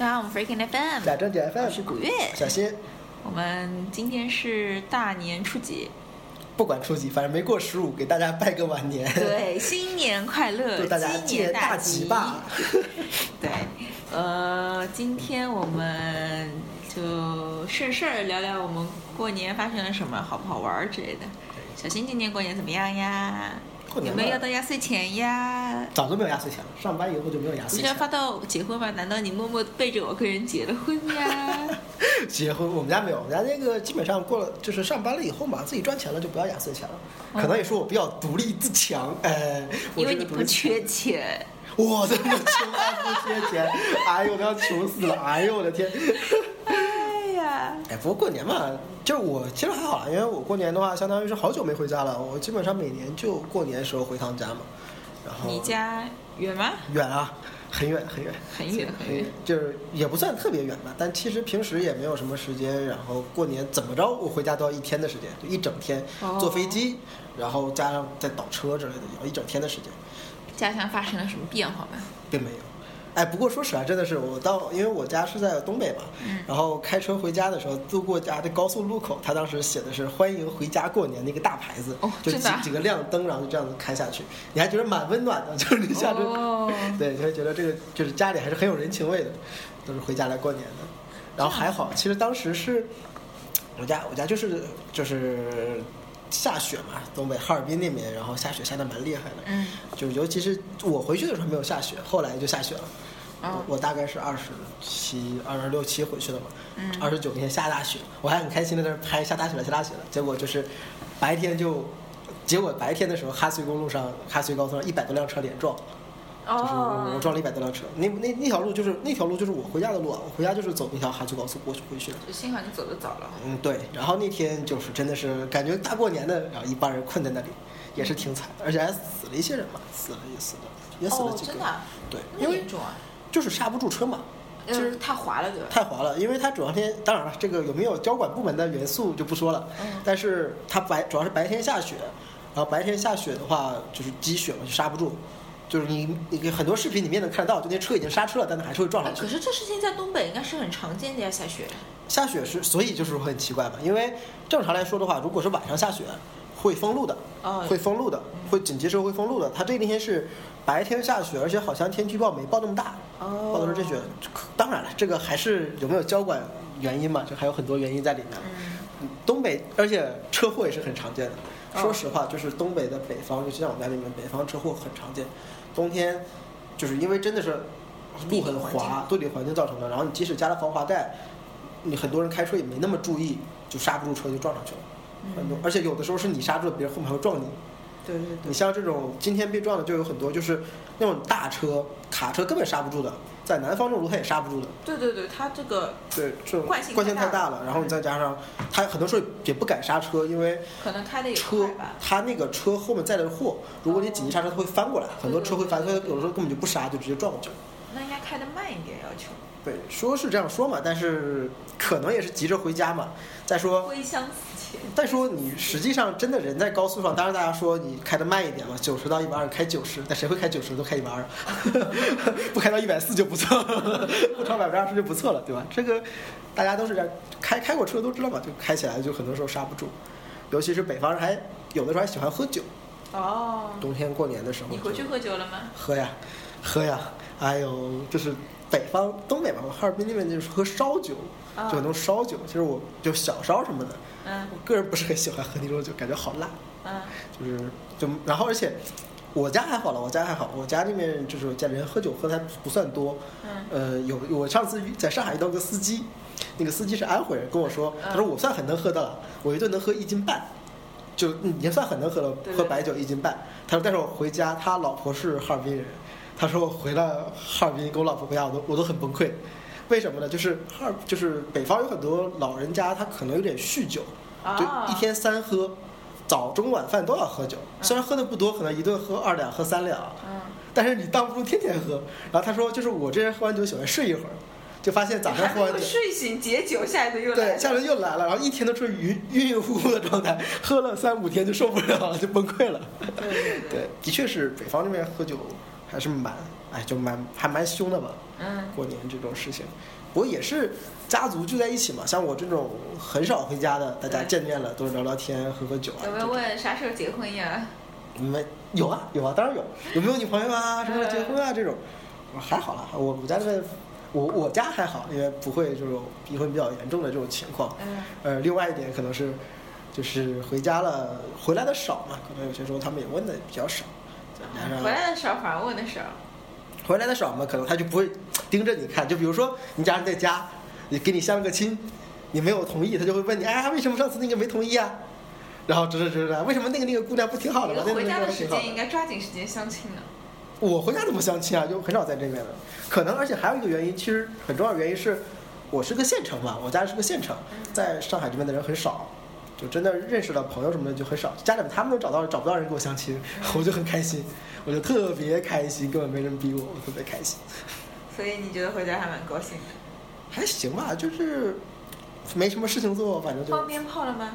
大家好，我们 Freaking FM，假正经 FM，我是古月。小新，我们今天是大年初几？不管初几，反正没过十五，给大家拜个晚年。对，新年快乐，祝大家鸡年大吉吧！对，呃，今天我们就顺事儿聊聊我们过年发生了什么，好不好玩儿之类的。小新今年过年怎么样呀？过年有没有要到压岁钱呀？早都没有压岁钱了，上班以后就没有压岁钱。不是要发到结婚吗？难道你默默背着我跟人结了婚呀？结婚，我们家没有，我们家那个基本上过了，就是上班了以后嘛，自己赚钱了就不要压岁钱了。可能也是我比较独立自强，哎，因为你不缺钱。我这么穷还不缺钱，哎呦，我要穷死了，哎呦我的天！哎不过过年嘛，就是我其实还好啦，因为我过年的话，相当于是好久没回家了。我基本上每年就过年的时候回趟家嘛。然后你家远吗？远啊，很远很远很远很远。就是也不算特别远吧，但其实平时也没有什么时间。然后过年怎么着，我回家都要一天的时间，就一整天哦坐飞机，然后加上再倒车之类的，要一整天的时间，家乡发生了什么变化吗？并没有。哎，不过说实话，真的是我到，因为我家是在东北嘛，嗯然后开车回家的时候，路过家的高速路口，他当时写的是“欢迎回家过年”那个大牌子，哦就几几个亮灯，然后就这样子开下去，你还觉得蛮温暖的，就是你下车，哦对，你会觉得这个就是家里还是很有人情味的，都是回家来过年的。然后还好，其实当时是我家，我家就是就是下雪嘛，东北哈尔滨那边，然后下雪下的蛮厉害的，嗯，就是尤其是我回去的时候没有下雪，后来就下雪了。哦我我大概是二十七、二十六七回去的嘛，嗯二十九那天下大雪，我还很开心的在那儿拍下大雪了，下大雪了。结果就是白天就，结果白天的时候，哈绥公路上、哈绥高速上一百多辆车连撞，就是我撞了一百多辆车。那那那条路就是那条路就是我回家的路啊，我回家就是走那条哈绥高速过去回去的。就幸好你走的早了。嗯，对。然后那天就是真的是感觉大过年的，然后一帮人困在那里，也是挺惨的，而且还死了一些人嘛，死了也死了，也死了哦，几个。真的啊？对，因为？就是刹不住车嘛。就是太滑了，对吧？太滑了，因为它主要天，当然了，这个有没有交管部门的元素就不说了，嗯但是它白主要是白天下雪，然后白天下雪的话就是积雪嘛，就刹不住，就是你你很多视频里面能看得到，就那车已经刹车了，但它还是会撞上去哎可。是这事情在东北应该是很常见的呀，下雪。下雪是，所以就是很奇怪嘛，因为正常来说的话，如果是晚上下雪，会封路的，哦会封路的，会紧急时候会封路的。它这那天是白天下雪，而且好像天气预报没报那么大，哦报的是这雪。当然了，这个还是有没有交管原因嘛，就还有很多原因在里面。嗯，东北，而且车祸也是很常见的。哦说实话，就是东北的北方，就像我家那边，北方车祸很常见。冬天，就是因为真的是路很滑，地理环境造成的。然后你即使加了防滑带，你很多人开车也没那么注意，就刹不住车就撞上去了。很多，而且有的时候是你刹住了，别人后面还会撞你。对对你像这种今天被撞的就有很多，就是那种大车、卡车根本刹不住的，在南方这种路它也刹不住的。对对对，它这个对，这种惯性惯性太大了，然后你再加上它很多时候也不敢刹车，因为可能开的也车快吧。他那个车后面载的货，如果你紧急刹车，它会翻过来，很多车会翻，所以有的时候根本就不刹，就直接撞过去了。那应该开的慢一点，要求。对，说是这样说嘛，但是可能也是急着回家嘛。再说，归乡似钱。再说你实际上真的人在高速上，当然大家说你开的慢一点嘛，九十到一百二开九十，但谁会开九十都开一百二，不开到一百四就不错了，不超百分之二十就不错了，对吧？这个大家都是这样，开开过车都知道嘛，就开起来就很多时候刹不住，尤其是北方人还有的时候还喜欢喝酒，哦，冬天过年的时候你回去喝酒了吗？喝呀，喝呀，哎呦，就是北方东北嘛，哈尔滨那边就是喝烧酒，啊就很多烧酒。其实我就小烧什么的，嗯我个人不是很喜欢喝那种酒，感觉好辣。嗯就是就然后而且我家还好了，我家还好，我家那边就是家里人喝酒喝的还不算多。嗯呃，有我上次在上海遇到个司机，那个司机是安徽人，跟我说，他说嗯我算很能喝的了，我一顿能喝一斤半，就嗯也算很能喝了，喝白酒一斤半。他说，但是我回家，他老婆是哈尔滨人，他说我回了哈尔滨跟我老婆回家，我都我都很崩溃。为什么呢？就是哈尔就是北方有很多老人家，他可能有点酗酒，就啊一天三喝，早中晚饭都要喝酒。虽然喝的不多，可能一顿喝二两、喝三两，嗯，但是你当不住天天喝。然后他说，就是我这人喝完酒喜欢睡一会儿，就发现早上喝完酒，睡醒解酒，下一顿又来对，了。下轮又来了，然后一天都处于晕晕晕乎乎的状态，喝了三五天就受不了了，就崩溃了。对对对。对，的确是北方这边喝酒还是蛮哎，就蛮还蛮凶的吧。嗯过年这种事情，不过也是家族聚在一起嘛。像我这种很少回家的，大家见面了都是聊聊天、喝喝酒啊。有没有问啥时候结婚呀？没有啊有啊，当然有。有没有女朋友啊？什么时候结婚啊？这种，还好啦。我我家这边，我我家还好，因为不会这种离婚比较严重的这种情况。嗯呃，另外一点可能是，就是回家了，回来的少嘛，可能有些时候他们也问的比较少。回来的少反而问的少。回来的少嘛，可能他就不会盯着你看。就比如说你家人在家，你给你相个亲，你没有同意，他就会问你，哎，为什么上次那个没同意啊？然后指指指指，为什么那个那个姑娘不挺好的吗？回家的时间应该抓紧时间相亲呢。我回家怎么相亲啊？就很少在这边的。可能，而且还有一个原因，其实很重要的原因是，我是个县城嘛，我家是个县城，在上海这边的人很少，就真的认识了朋友什么的就很少。家里面他们都找到找不到人给我相亲，我就很开心，我就特别开心，根本没人逼我，我特别开心。所以你觉得回家还蛮高兴的？还行吧，就是没什么事情做，反正就放鞭炮了吗？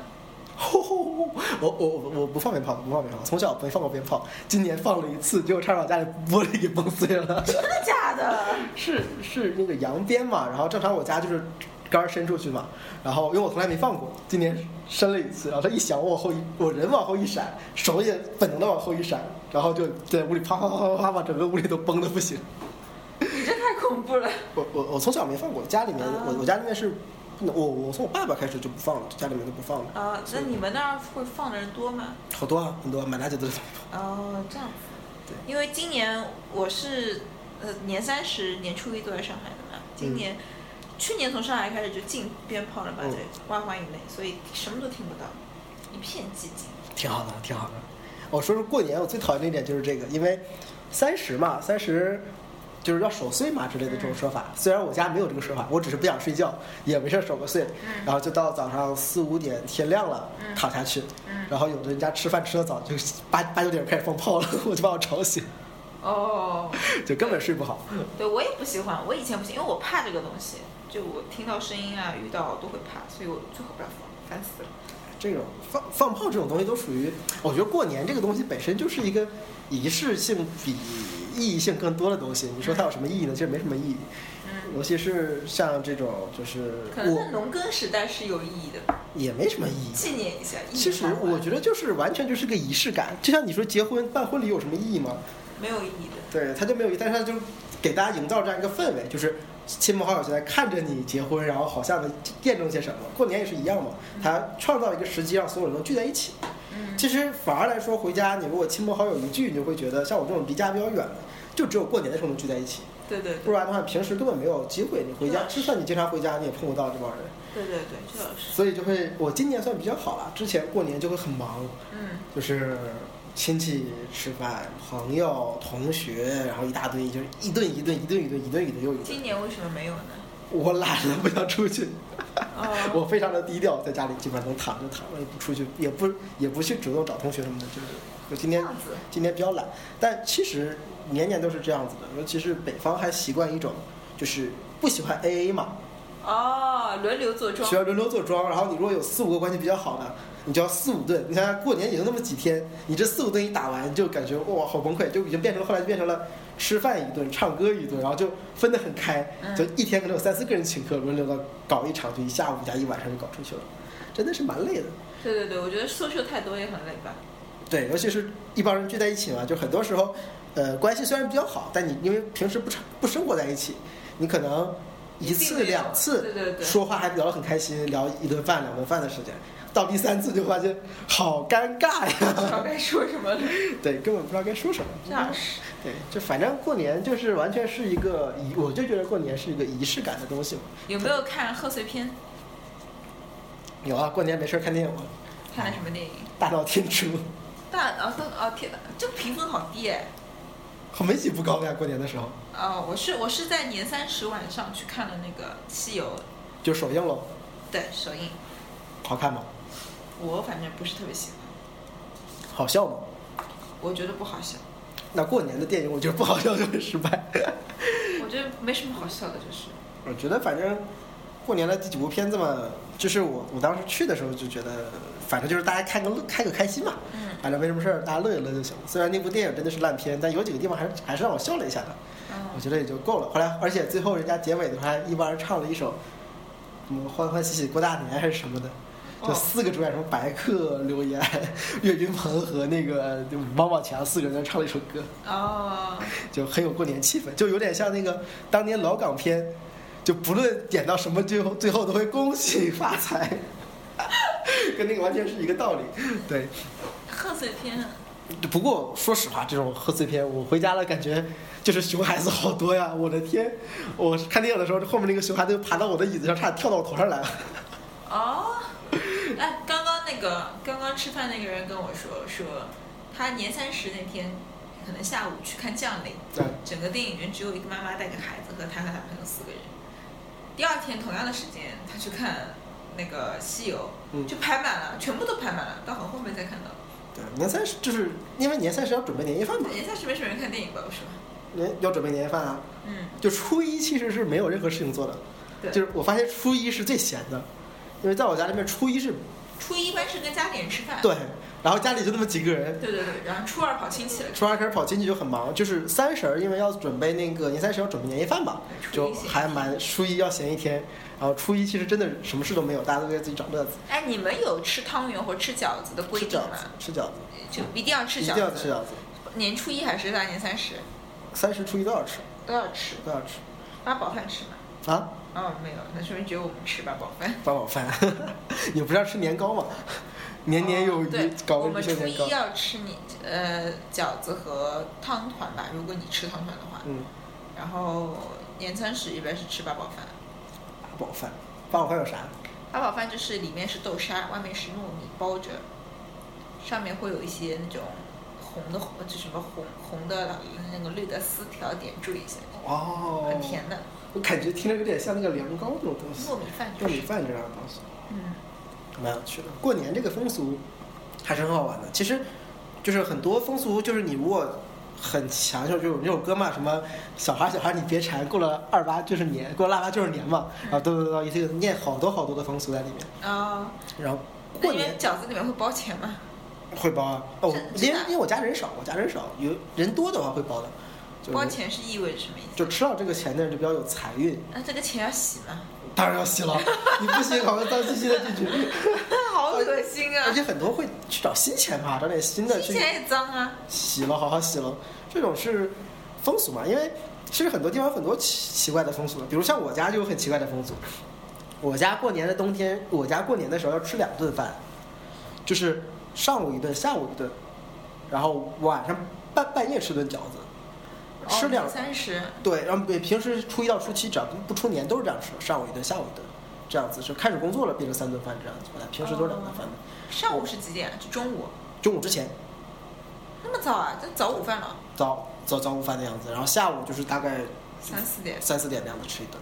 吼吼吼我我我不放鞭炮，不放鞭炮，从小没放过鞭炮，今年放了一次，结果差点把家里玻璃给崩碎了。真的假的？是是那个扬鞭嘛，然后正常我家就是杆儿伸出去嘛，然后因为我从来没放过，今年伸了一次，然后它一响，我往后一，我人往后一闪，手也本能的往后一闪，然后就在屋里啪啪啪啪啪把整个屋里都崩的不行。你这太恐怖了。我我我从小没放过，家里面啊我我家里面是不能，我我从我爸爸开始就不放了，家里面都不放了。啊，那你们那儿会放的人多吗？好多啊，很多啊，满大街都是。哦，这样子。对因为今年我是呃年三十、年初一都在上海的嘛，今年、去年从上海开始就禁鞭炮了嘛，嗯。在外环以内，所以什么都听不到，一片寂静。挺好的，挺好的。我说说过年，我最讨厌的一点就是这个，因为三十嘛，三十就是要守岁嘛之类的这种说法。虽然我家没有这个说法，我只是不想睡觉，也没事儿守个岁，嗯。然后就到早上四五点天亮了、嗯。躺下去，嗯。然后有的人家吃饭吃的早，就八八九点开始放炮了，我就把我吵醒，哦，就根本睡不好。对我也不喜欢，我以前不行，因为我怕这个东西，就我听到声音啊、遇到都会怕，所以我最好不要放，烦死了。这种放放炮这种东西都属于，我觉得过年这个东西本身就是一个仪式性比意义性更多的东西。你说它有什么意义呢？其实没什么意义。嗯，尤其是像这种，就是可能在农耕时代是有意义的，也没什么意义。纪念一下。意义其实我觉得就是完全就是个仪式感，就像你说结婚办婚礼有什么意义吗？没有意义的。对，它就没有意义，但是它就给大家营造这样一个氛围，就是亲朋好友就在看着你结婚，然后好像的见证些什么。过年也是一样嘛，他创造一个时机，让所有人都聚在一起。嗯，其实反而来说，回家你如果亲朋好友一聚，你就会觉得像我这种离家比较远的，就只有过年的时候能聚在一起，对对对，不然的话平时根本没有机会。你回家，就算你经常回家，你也碰不到这帮人。对对对，这倒是。所以就会，我今年算比较好了。之前过年就会很忙，嗯，就是亲戚吃饭、朋友、同学，然后一大堆，就是一顿一顿、一顿一顿、一顿一顿又一顿。今年为什么没有呢？我懒了，不想出去。哦，我非常的低调，在家里基本上能躺就躺，我也不出去，也不也不去主动找同学什么的，就是我今天。今天比较懒。但其实年年都是这样子的，尤其是北方还习惯一种，就是不喜欢 A A 嘛，哦，轮流坐庄需。要轮流坐庄，然后你如果有四五个关系比较好的，你就要四五顿。你想想过年也就那么几天，你这四五顿一打完，就感觉哇好崩溃，就已经变成了后来就变成了吃饭一顿，唱歌一顿，然后就分得很开，嗯就一天可能有三四个人请客，轮流的搞一场，就一下午加一晚上就搞出去了，真的是蛮累的。对对对，我觉得 social 太多也很累吧。对，尤其是一帮人聚在一起嘛，就很多时候，呃，关系虽然比较好，但你因为平时不常不生活在一起，你可能一次两次对对对说话还聊得很开心，聊一顿饭两顿饭的时间，到第三次就发现好尴尬呀不知道呀，该说什么了。对，根本不知道该说什么。这样是。对，就反正过年就是完全是一个仪，我就觉得过年是一个仪式感的东西嘛。有没有看贺岁片？有啊，过年没事儿看电影嘛，看了什么电影？大闹天竺，大啊都哦天哪，这个评分好低哎。好没几部高呀，过年的时候哦，我是我是在年三十晚上去看了那个《西游》，就首映喽，对首映，好看吗？我反正不是特别喜欢，好笑吗？我觉得不好笑，那过年的电影，我觉得不好笑就很失败。我觉得没什么好笑的，就是。我觉得反正过年的第几部片子嘛，就是我我当时去的时候就觉得，反正就是大家看个乐，开个开心嘛，嗯反正没什么事儿，大家乐一乐就行了。虽然那部电影真的是烂片，但有几个地方还是还是让我笑了一下的。嗯我觉得也就够了。后来，而且最后人家结尾的时候还一帮人唱了一首什么欢欢喜喜过大年还是什么的，就哦四个主演，什么白客、刘岩、岳云鹏和那个就王宝强四个人唱了一首歌，哦，就很有过年气氛，就有点像那个当年老港片，就不论点到什么，最后最后都会恭喜发财，跟那个完全是一个道理。对，贺岁片，不过说实话，这种贺岁片我回家了，感觉就是熊孩子好多呀！我的天，我看电影的时候，后面那个熊孩子就爬到我的椅子上，差点跳到我头上来了。哦，哎，刚刚那个刚刚吃饭那个人跟我说，说他年三十那天可能下午去看《将领》，对，整个电影院只有一个妈妈带个孩子和他和他朋友四个人。第二天同样的时间，他去看那个《西游》，嗯就排满了，全部都排满了，到很后面才看到。对，年三十就是因为年三十要准备年夜饭嘛，年三十没什么人看电影吧？我说，年要准备年夜饭啊。嗯，就初一其实是没有任何事情做的，对，就是我发现初一是最闲的，因为在我家里面初一是初一一般是跟家里人吃饭，对，然后家里就那么几个人，对对对，然后初二跑亲戚了，初二开始跑亲戚就很忙，就是三十儿因为要准备那个年三十要准备年夜饭嘛，就还蛮初一要闲一天，然后初一其实真的什么事都没有，大家都在自己找乐子，哎，你们有吃汤圆或吃饺子的规定吗？吃饺子？，吃饺子，就一定要吃饺子，定要吃饺子，年初一还是大年三十？三十初一都要吃，都要吃，都要吃。八宝饭吃吗？啊，哦，没有，那说明只有我们吃八宝饭。八宝饭，你不是要吃年糕吗？年年有余哦对，，搞我们初一要吃你呃饺子和汤团吧，如果你吃汤团的话。嗯，然后年三十一般是吃八宝饭，八宝饭，八宝饭有啥？八宝饭就是里面是豆沙，外面是糯米包着，上面会有一些那种红的就什么红红的那个绿的丝条点缀一下，哦，很甜的我感觉听着有点像那个凉糕这种东西，糯米饭就是。糯米饭这样的东西，嗯，蛮有趣的。过年这个风俗还是很好玩的。其实就是很多风俗，就是你如果很强，就就有那首歌嘛，什么小孩小孩你别馋，过了二八就是年，过了腊八就是年嘛，然后都都都一个念好多好多的风俗在里面。啊、然后过年饺子里面会包钱吗？会包啊，哦，因为因为我家人少，我家人少，有人多的话会包的。就包钱是意味着什么意思？就吃到这个钱的人就比较有财运，那这个钱要洗吗？当然要洗了，你不洗好像脏兮兮的进去。好恶心啊而！且很多会去找新钱嘛，找点新的去新钱也脏啊。洗了，好好洗了。这种是风俗嘛？因为其实很多地方有很多奇奇怪的风俗，比如像我家就有很奇怪的风俗。我家过年的冬天，我家过年的时候要吃两顿饭，就是上午一顿，下午一顿，然后晚上半半夜吃顿饺子，吃两、哦、三十，对，然后平平时初一到初七只要不出年都是这样吃，上午一顿，下午一顿，这样子是开始工作了变成三顿饭这样子，本来平时都是两顿饭的。上午是几点？就中午。中午之前那么早啊？这早午饭了，早早早午饭的样子，然后下午就是大概三四点。三四点那样子吃一顿。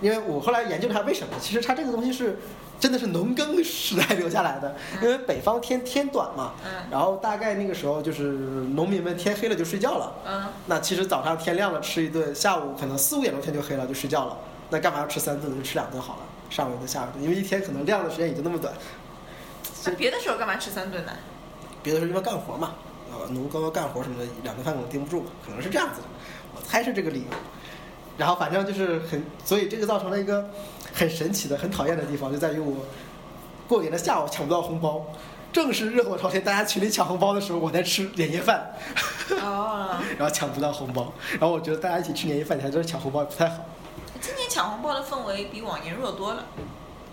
因为我后来研究了它为什么，其实它这个东西是真的是农耕时代留下来的，因为北方天天短嘛，嗯。然后大概那个时候就是农民们天黑了就睡觉了，嗯，那其实早上天亮了吃一顿，下午可能四五点钟天就黑了就睡觉了，那干嘛要吃三顿就吃两顿好了，上午一顿下午一顿，因为一天可能亮的时间也就那么短，那别的时候干嘛吃三顿呢？别的时候因为干活嘛，呃，农耕干活什么的，两顿饭可能盯不住，可能是这样子的，我猜是这个理由。然后反正就是很，所以这个造成了一个很神奇的、很讨厌的地方，就在于我过年的下午抢不到红包，正是热火朝天，大家群里抢红包的时候，我在吃年夜饭，哦，然后抢不到红包，然后我觉得大家一起吃年夜饭，你还在这抢红包不太好，今年抢红包的氛围比往年弱多了。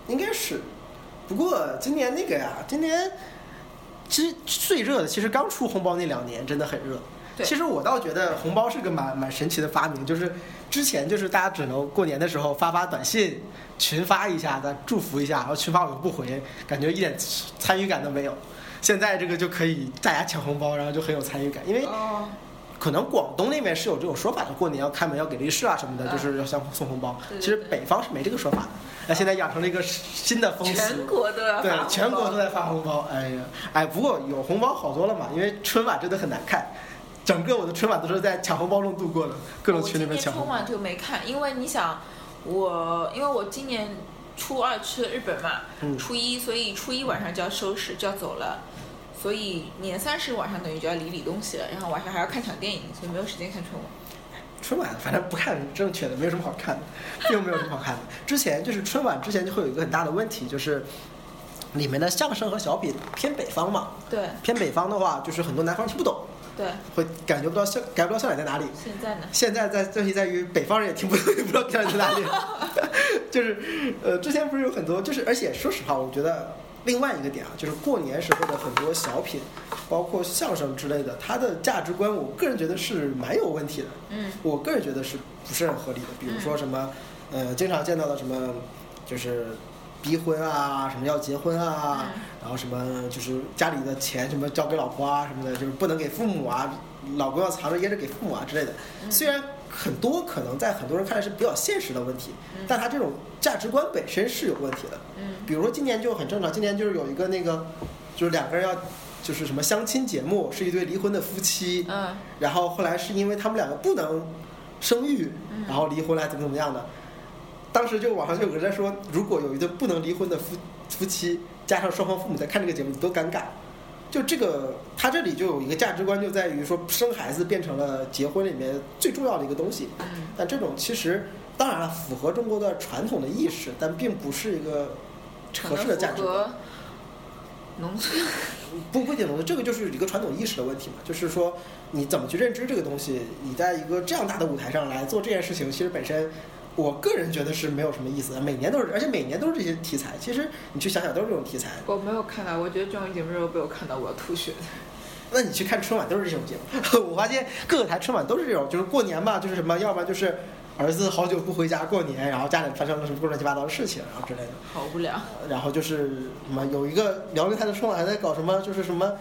应该是。不过今年那个呀，今年其实最热的，其实刚出红包那两年真的很热。对其实我倒觉得红包是个蛮蛮神奇的发明，就是之前就是大家只能过年的时候发发短信，群发一下的祝福一下，然后群发我又不回，感觉一点参与感都没有。现在这个就可以大家抢红包，然后就很有参与感，因为哦，可能广东那边是有这种说法的，过年要开门要给利是啊什么的，嗯就是要相互送红包。其实北方是没这个说法的，那现在养成了一个新的风俗。全国都要对全国都在发红包。哎呀，哎，不过有红包好多了嘛，因为春晚真的很难看，整个我的春晚都是在抢红包中度过的，各种群里面抢红包我今年春晚。就没看，因为你想，我因为我今年初二去了日本嘛，嗯初一，所以初一晚上就要收拾，就要走了。所以年三十晚上等于就要理理东西了，然后晚上还要看场电影，所以没有时间看春晚。春晚反正不看正确的，没有什么好看的，并没有什么好看的。之前就是春晚之前就会有一个很大的问题，就是里面的相声和小品偏北方嘛，对偏北方的话，就是很多南方人听不懂，对，会感觉不到笑，感觉不到笑点在哪里。现在呢？现在在问题在于北方人也听不懂，也不知道笑点在哪里。就是呃，之前不是有很多，就是而且说实话，我觉得另外一个点啊，就是过年时候的很多小品，包括相声之类的，它的价值观，我个人觉得是蛮有问题的。嗯我个人觉得是不是很合理的？比如说什么，呃，经常见到的什么，就是逼婚啊，什么要结婚啊，嗯然后什么就是家里的钱什么交给老婆啊什么的，就是不能给父母啊，老公要藏着掖着给父母啊之类的。嗯虽然很多可能在很多人看来是比较现实的问题，嗯但他这种价值观本身是有问题的。嗯比如说今年就很正常，今年就是有一个那个，就是两个人要。就是什么相亲节目，是一对离婚的夫妻，嗯然后后来是因为他们两个不能生育，嗯然后离婚了，怎么怎么样的。当时就网上就有人在说，如果有一对不能离婚的夫夫妻，加上双方父母在看这个节目，多尴尬。就这个，他这里就有一个价值观，就在于说生孩子变成了结婚里面最重要的一个东西。嗯但这种其实当然了，符合中国的传统的意识，但并不是一个合适的价值农村。不 不仅农村，这个就是一个传统意识的问题嘛，就是说你怎么去认知这个东西，你在一个这样大的舞台上来做这件事情，其实本身，我个人觉得是没有什么意思的。每年都是，而且每年都是这些题材，其实你去想想都是这种题材。我没有看到，我觉得综艺节目如果被我看到，我要吐血。那你去看春晚都是这种节目，我发现各个台春晚都是这种，就是过年嘛，就是什么，要不然就是儿子好久不回家过年，然后家里发生了什么乱七八糟的事情，然后之类的。好无聊。然后就是什么有一个辽宁台的春晚还在搞什么，就是什么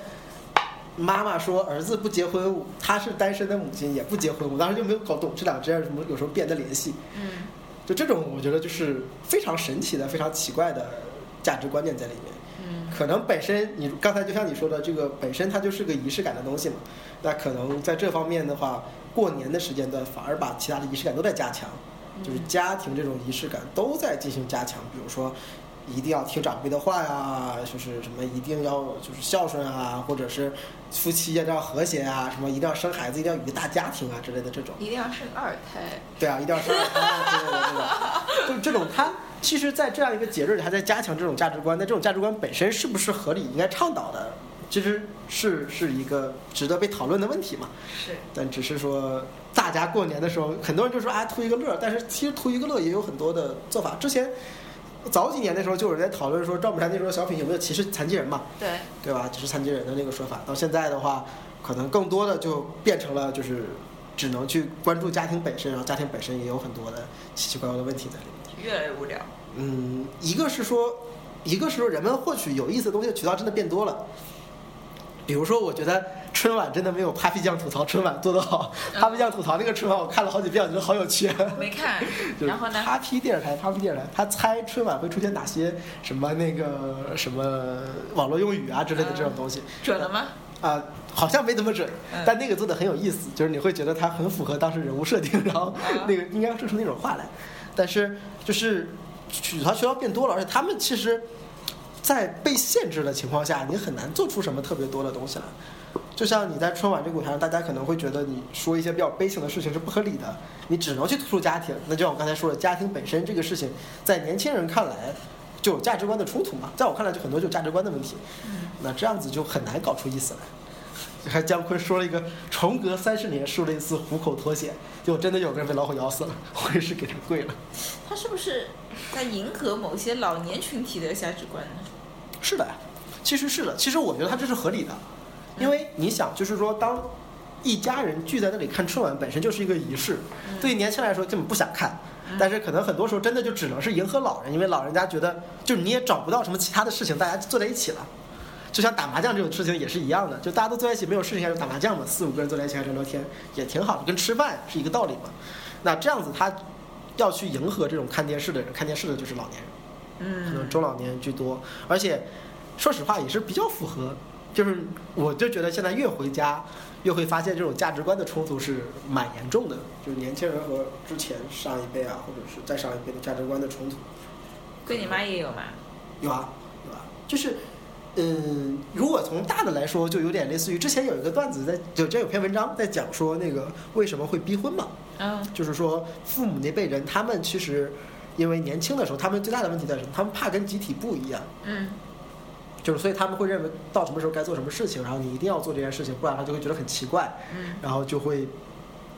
妈妈说儿子不结婚，他是单身的母亲也不结婚，我当时就没有搞懂这两之间有什么有什么变的联系。嗯就这种我觉得就是非常神奇的、非常奇怪的价值观念在里面。嗯可能本身你刚才就像你说的，这个本身它就是个仪式感的东西嘛，那可能在这方面的话，过年的时间段反而把其他的仪式感都在加强，就是家庭这种仪式感都在进行加强，比如说。一定要听长辈的话呀，就是什么一定要就是孝顺啊，或者是夫妻一定要和谐啊，什么一定要生孩子，一定要有一个大家庭啊之类的这种。一定要生二胎。对啊，一定要生二胎啊之类的这种，就是这种他其实，在这样一个节日里，还在加强这种价值观。那这种价值观本身是不是合理、应该倡导的，其实是是一个值得被讨论的问题嘛。是。但只是说，大家过年的时候，很多人就说啊，图一个乐。但是其实图一个乐也有很多的做法。之前早几年的时候，就有人在讨论说，赵本山那时候小品有没有歧视残疾人嘛？对。对吧？歧视残疾人的那个说法，到现在的话，可能更多的就变成了就是只能去关注家庭本身，然后家庭本身也有很多的奇奇怪怪的问题在里面。越来越无聊。嗯，一个是说，一个是说人们获取有意思的东西的渠道真的变多了。比如说，我觉得春晚真的没有 Papi 酱吐槽春晚做得好。嗯 Papi 酱吐槽那个春晚，我看了好几遍，我觉得好有趣。没看。就是然后呢？Papi 电视台，Papi 电视台，他猜春晚会出现哪些什么那个什么网络用语啊之类的这种东西。准了吗？啊、好像没怎么准嗯，但那个做的很有意思，就是你会觉得它很符合当时人物设定，然后嗯那个应该说出那种话来。但是就是吐槽渠道变多了，而且他们其实，在被限制的情况下，你很难做出什么特别多的东西来。就像你在春晚这个舞台上，大家可能会觉得你说一些比较悲情的事情是不合理的，你只能去突出家庭。那就像我刚才说的，家庭本身这个事情，在年轻人看来就有价值观的冲突嘛，在我看来就很多就价值观的问题。嗯。那这样子就很难搞出意思来。还姜昆说了一个重隔三十年输了一次虎口脱险，结果真的有个人被老虎咬死了，我也是给他跪了。他是不是在迎合某些老年群体的价值观呢？是的，其实是的，其实我觉得他这是合理的，因为你想，就是说当一家人聚在那里看春晚，本身就是一个仪式，对于年轻人来说根本不想看。但是可能很多时候真的就只能是迎合老人，因为老人家觉得，就是你也找不到什么其他的事情，大家坐在一起了。就像打麻将这种事情也是一样的，就大家都坐在一起，没有事情还是打麻将嘛，四五个人坐在一起还聊聊天，也挺好的，跟吃饭是一个道理嘛。那这样子他要去迎合这种看电视的人，看电视的就是老年人，可能嗯。中老年居多，而且说实话也是比较符合，就是我就觉得现在越回家。越会发现这种价值观的冲突是蛮严重的，就是年轻人和之前上一辈啊，或者是再上一辈的价值观的冲突。跟你妈也有吗？有啊，有啊，就是，嗯，如果从大的来说，就有点类似于之前有一个段子在，就之前有篇文章在讲说那个为什么会逼婚嘛，嗯就是说父母那辈人，他们其实因为年轻的时候，他们最大的问题在什么？他们怕跟集体不一样，嗯就是所以他们会认为到什么时候该做什么事情，然后你一定要做这件事情，不然他就会觉得很奇怪，嗯然后就会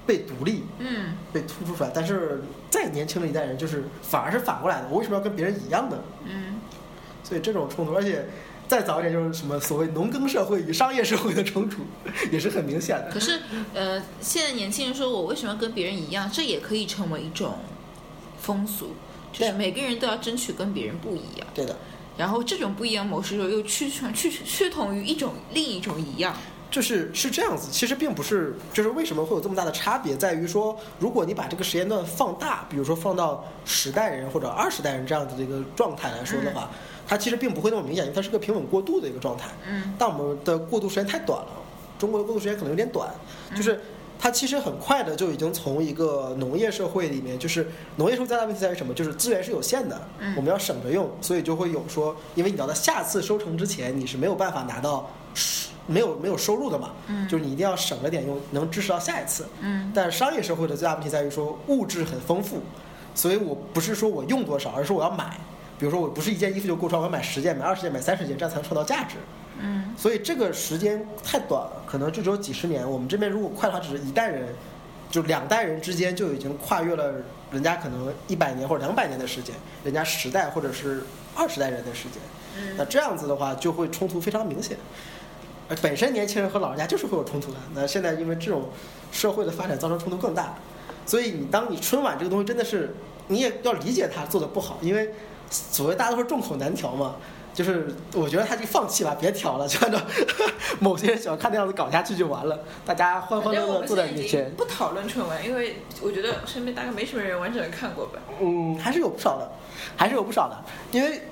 被独立。嗯被突出出来，但是再年轻的一代人，就是反而是反过来的。我为什么要跟别人一样的？嗯所以这种冲突，而且再早一点就是什么所谓农耕社会与商业社会的冲突，也是很明显的。可是，呃，现在年轻人说我为什么要跟别人一样，这也可以成为一种风俗，就是每个人都要争取跟别人不一样。对的，然后这种不一样模式又趋向趋趋同于一种另一种一样。就是是这样子。其实并不是，就是为什么会有这么大的差别，在于说，如果你把这个时间段放大，比如说放到十代人或者二十代人这样子的一个状态来说的话，它其实并不会那么明显，因为它是个平稳过渡的一个状态。嗯但我们的过渡时间太短了，中国的过渡时间可能有点短，就是它其实很快的就已经从一个农业社会里面，就是农业社会最大的问题在于什么？就是资源是有限的，嗯我们要省着用，所以就会有说，因为你要在下次收成之前，你是没有办法拿到没有没有收入的嘛，嗯就是你一定要省着点用，能支持到下一次。嗯但是商业社会的最大问题在于说物质很丰富，所以我不是说我用多少，而是说我要买。比如说我不是一件衣服就够穿，我要买十件、买二十件、买三十件，这样才能创造价值。嗯所以这个时间太短了，可能就只有几十年。我们这边如果快的话，只是一代人，就两代人之间就已经跨越了人家可能一百年或者两百年的时间，人家十代或者是二十代人的时间。那嗯这样子的话，就会冲突非常明显。而本身年轻人和老人家就是会有冲突的。那现在因为这种社会的发展造成冲突更大，所以你当你春晚这个东西真的是，你也要理解他做的不好，因为所谓大家都说众口难调嘛。就是我觉得他就放弃吧，别调了，就按照 某些人喜欢看的样子搞下去就完了，大家欢欢乐乐坐在面前，不讨论春晚，因为我觉得身边大概没什么人完整的看过吧。嗯，还是有不少的，还是有不少的，因为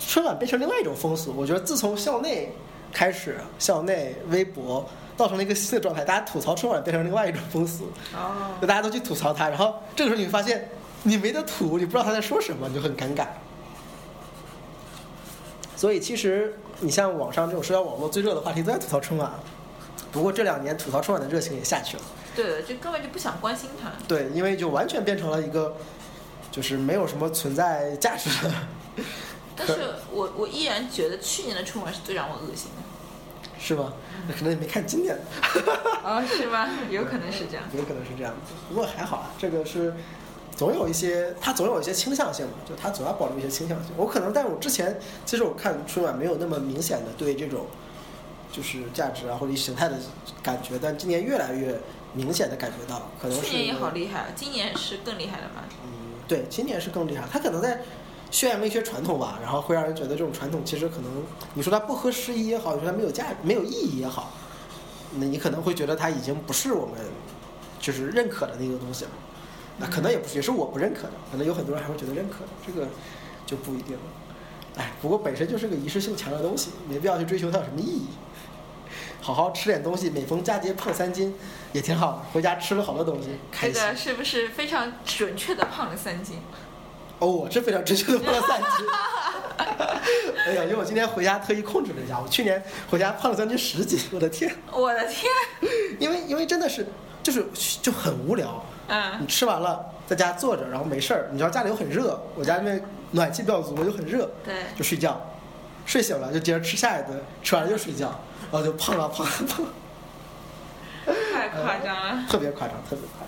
春晚变成另外一种风俗。我觉得自从校内开始，校内微博造成了一个新的状态，大家吐槽春晚变成另外一种风俗，哦就大家都去吐槽他，然后这个时候你会发现你没得吐，你不知道他在说什么，你就很尴尬。所以其实你像网上这种社交网络最热的话题都在吐槽春晚，不过这两年吐槽春晚的热情也下去了。对，就根本就不想关心他。对，因为就完全变成了一个，就是没有什么存在价值的。但是我我依然觉得去年的春晚是最让我恶心的。是吗？那可能也没看今年的，哦，是吗？有可能是这样。有可能是这样。不过还好啊，这个是总有一些，它总有一些倾向性嘛，就它总要保留一些倾向性。我可能，但是我之前其实我看春晚没有那么明显的对这种就是价值啊或者形态的感觉，但今年越来越明显的感觉到，可能是去年也好厉害，今年是更厉害了吧？嗯，对，今年是更厉害。他可能在宣扬一些传统吧，然后会让人觉得这种传统其实可能，你说它不合时宜也好，你说它没有价没有意义也好，那你可能会觉得它已经不是我们就是认可的那个东西了。那可能也不是，也是我不认可的，可能有很多人还会觉得认可的，这个就不一定了。哎，不过本身就是个仪式性强的东西，没必要去追求它有什么意义。好好吃点东西，每逢佳节胖三斤，也挺好的。回家吃了好多东西，开心。这个是不是非常准确的胖了三斤？哦，我是非常准确的胖了三斤。哎呀，因为我今天回家特意控制了一下，我去年回家胖了将近十斤，我的天！我的天！因为因为真的是就是就很无聊，嗯你吃完了在家坐着，然后没事儿，你知道家里又很热，我家那边暖气比较足，又很热，对就睡觉，睡醒了就接着吃下一顿，吃完了又睡觉，然后就胖了胖了胖了，太夸张了。特别夸张，特别夸张。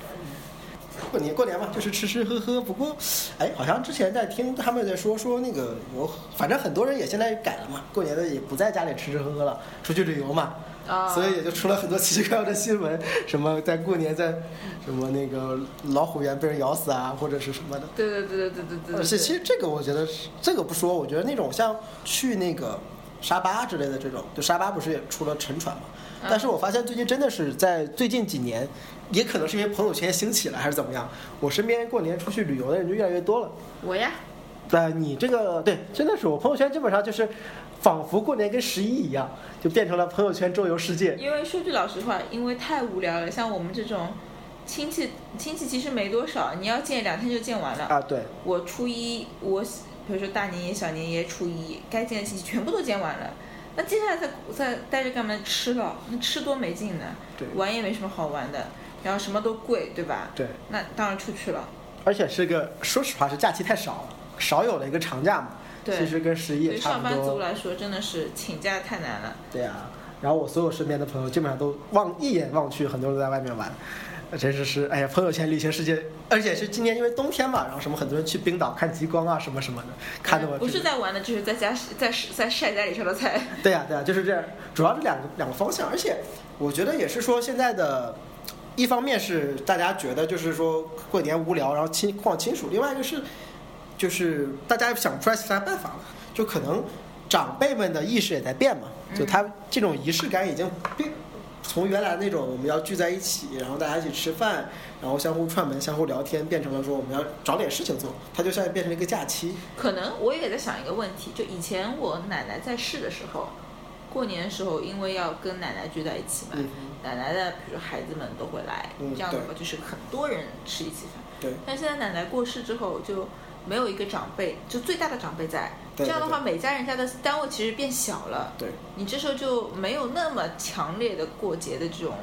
过年过年嘛，就是吃吃喝喝。不过，哎，好像之前在听他们在说说那个我，反正很多人也现在改了嘛，过年的也不在家里吃吃喝喝了，出去旅游嘛。啊、所以也就出了很多奇奇怪怪的新闻，什么在过年在什么那个老虎园被人咬死啊，或者是什么的。对对对对对对对而。且其实这个我觉得是这个不说，我觉得那种像去那个沙巴之类的这种，就沙巴不是也出了沉船嘛？嗯但是我发现最近真的是在最近几年，也可能是因为朋友圈兴起了还是怎么样，我身边过年出去旅游的人就越来越多了。我呀，对，你这个对，真的是我朋友圈基本上就是，仿佛过年跟十一一样，就变成了朋友圈周游世界。因为说句老实话，因为太无聊了，像我们这种亲戚亲戚其实没多少，你要见两天就见完了。啊，对，我初一，我比如说大年夜、小年夜、初一，该见的亲戚全部都见完了。那接下来再再待着干嘛？吃了，那吃多没劲呢。对玩也没什么好玩的。然后什么都贵，对吧？对，那当然出去了。而且是个，说实话是假期太少了，少有了一个长假嘛。对，其实跟十一也差不多。对上班族来说，真的是请假太难了。对啊，然后我所有身边的朋友基本上都望一眼望去，很多人都在外面玩，真是是，哎呀，朋友圈旅行世界，而且是今年因为冬天嘛，然后什么很多人去冰岛看极光啊，什么什么的，看的我不是在玩的，就是在家在在晒家里烧的菜。对呀对呀，就是这样，主要是两个两个方向，而且我觉得也是说现在的。一方面是大家觉得就是说过年无聊，然后亲逛亲属；另外一个是，就是大家想不出来其他办法了，就可能长辈们的意识也在变嘛，就他这种仪式感已经变，从原来那种我们要聚在一起，然后大家一起吃饭，然后相互串门、相互聊天，变成了说我们要找点事情做，它就像变成了一个假期。可能我也在想一个问题，就以前我奶奶在世的时候。过年的时候，因为要跟奶奶聚在一起嘛，奶奶的比如孩子们都会来，这样的话就是很多人吃一起饭。对。但现在奶奶过世之后，就没有一个长辈，就最大的长辈在。这样的话，每家人家的单位其实变小了。对。你这时候就没有那么强烈的过节的这种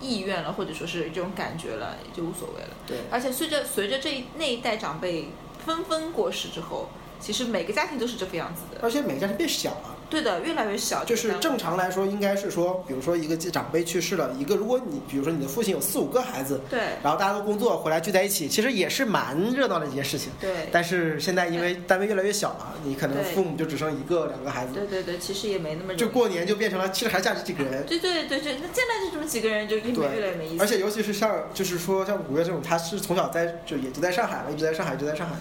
意愿了，或者说是这种感觉了，也就无所谓了。对。而且随着随着这一那一代长辈纷纷过世之后，其实每个家庭都是这个样子的。而且每个家庭变小了。对的，越来越小。就是正常来说，应该是说，比如说一个长辈去世了，一个如果你比如说你的父亲有四五个孩子，对，然后大家都工作回来聚在一起，其实也是蛮热闹的一件事情。对。但是现在因为单位越来越小了，你可能父母就只剩一个两个孩子。对对对，其实也没那么。就过年就变成了，其实还价值几个人。对对对对，那现在就这么几个人，就越来越没意思。而且尤其是像就是说像五月这种，他是从小在就也就在上海嘛，一直在上海，一直在上海，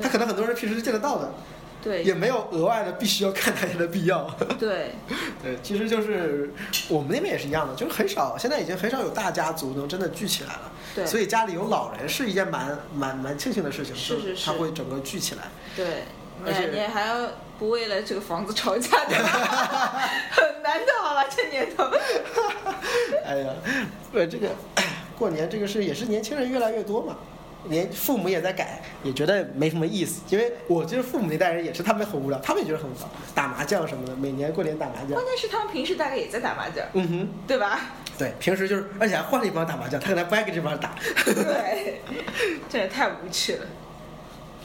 他可能很多人平时是见得到的。对，也没有额外的必须要看大家的必要。对，对，其实就是我们那边也是一样的，就是很少，现在已经很少有大家族能真的聚起来了。对，所以家里有老人是一件蛮蛮蛮庆幸的事情，是是是，他会整个聚起来。对，而且你还要不为了这个房子吵架，很难的，好吧，这年头。哎呀，呃，这个 过年这个事也是年轻人越来越多嘛。连父母也在改，也觉得没什么意思。因为我觉得父母那代人也是，他们很无聊，他们也觉得很无聊，打麻将什么的，每年过年打麻将。关键是他们平时大概也在打麻将，嗯哼，对吧？对，平时就是，而且还换了一帮打麻将，他可能不爱跟这帮人打。对，这也太无趣了。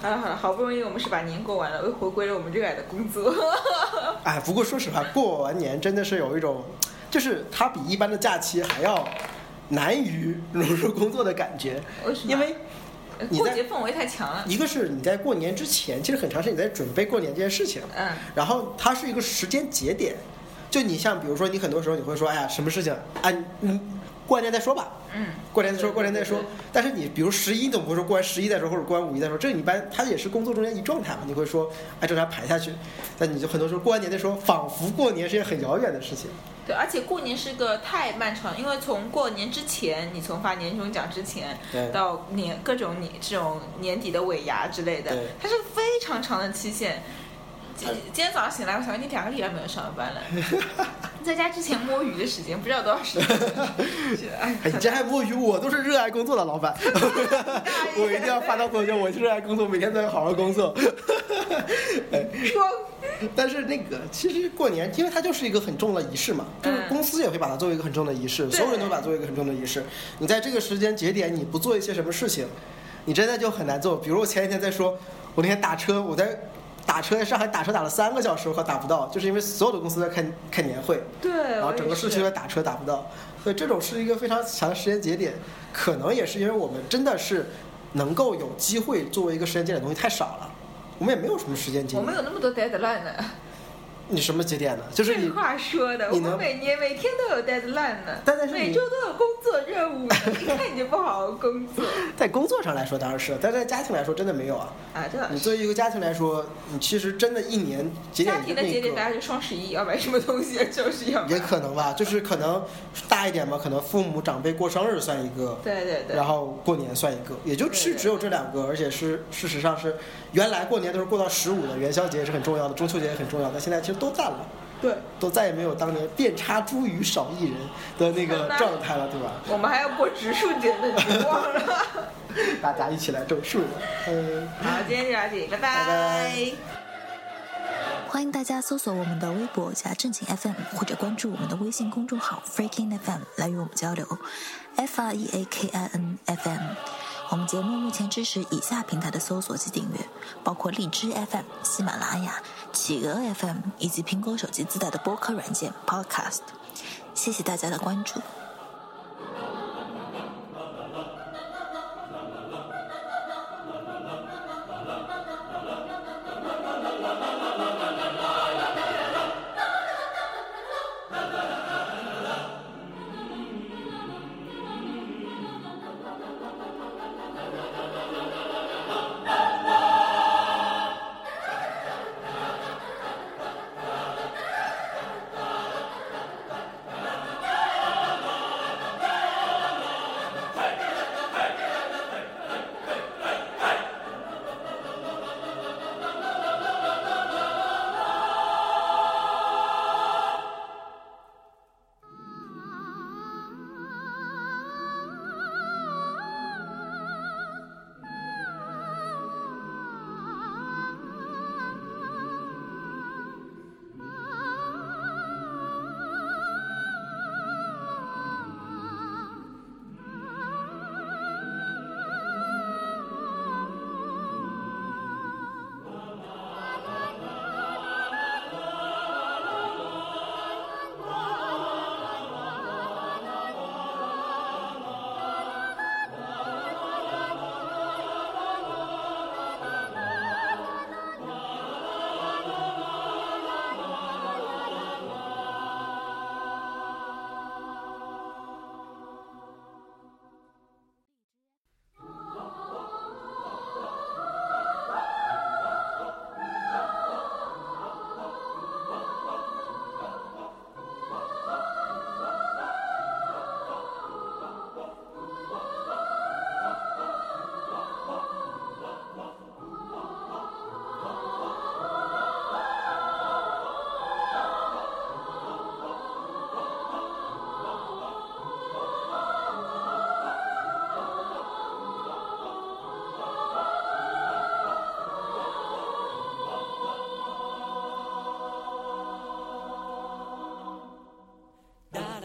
好了好了，好不容易我们是把年过完了，又回归了我们热爱的工作。哎，不过说实话，过完年真的是有一种，就是它比一般的假期还要难于融入工作的感觉。为什么？因为。过节氛围太强了。一个是你在过年之前，其实很长时间你在准备过年这件事情。嗯。然后它是一个时间节点，就你像比如说你很多时候你会说，哎呀，什么事情啊？嗯，过完年再说吧。嗯。过年再说，过年再说。但是你比如十一总不会说过完十一再说，或者过完五一再说，这你一般它也是工作中间一状态嘛，你会说按照它排下去。但你就很多时候过完年再说，仿佛过年是件很遥远的事情。对，而且过年是个太漫长，因为从过年之前，你从发年终奖之前，到年各种你这种年底的尾牙之类的，它是非常长的期限。今今天早上醒来，我想你两个礼拜没有上班了，在家之前摸鱼的时间不知道多少时间。哎，你这还摸鱼？我都是热爱工作的老板，我一定要发到朋友圈，我热爱工作，每天都要好好工作。说。但是那个，其实过年，因为它就是一个很重的仪式嘛，就是公司也会把它作为一个很重的仪式，所有人都把它作为一个很重的仪式。你在这个时间节点，你不做一些什么事情，你真的就很难做。比如我前几天在说，我那天打车，我在打车在上海打车打了三个小时，我靠打不到，就是因为所有的公司在开开年会，对，然后整个市区在打车打不到，所以这种是一个非常强的时间节点，可能也是因为我们真的是能够有机会作为一个时间节点的东西太少了。我们也没有什么时间节点。我们有那么多 deadline 呢。你什么节点呢？就是这话说的，我们每年每天都有 deadline 呢，每周都有工作任务，一看你就不好好工作。在工作上来说当然是，但在家庭来说真的没有啊。啊，这你作为一个家庭来说，你其实真的一年节点家庭的节点大概就双十一要买什么东西，就是要。也可能吧，就是可能大一点嘛，可能父母长辈过生日算一个，对对对，然后过年算一个，也就是只有这两个，而且是事实上是原来过年都是过到十五的，元宵节也是很重要的，中秋节也很重要，但现在其实都淡了。对，都再也没有当年遍插茱萸少一人的那个 状态了，对吧？我们还要过植树节的，你忘了？大家一起来种树。嗯，好，今天就到这里，拜拜。欢迎大家搜索我们的微博加正经 FM，或者关注我们的微信公众号 Freaking FM 来与我们交流。F R E A K I N F M。我们节目目前支持以下平台的搜索及订阅，包括荔枝 FM、喜马拉雅、企鹅 FM 以及苹果手机自带的播客软件 Podcast。谢谢大家的关注。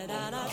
Da da da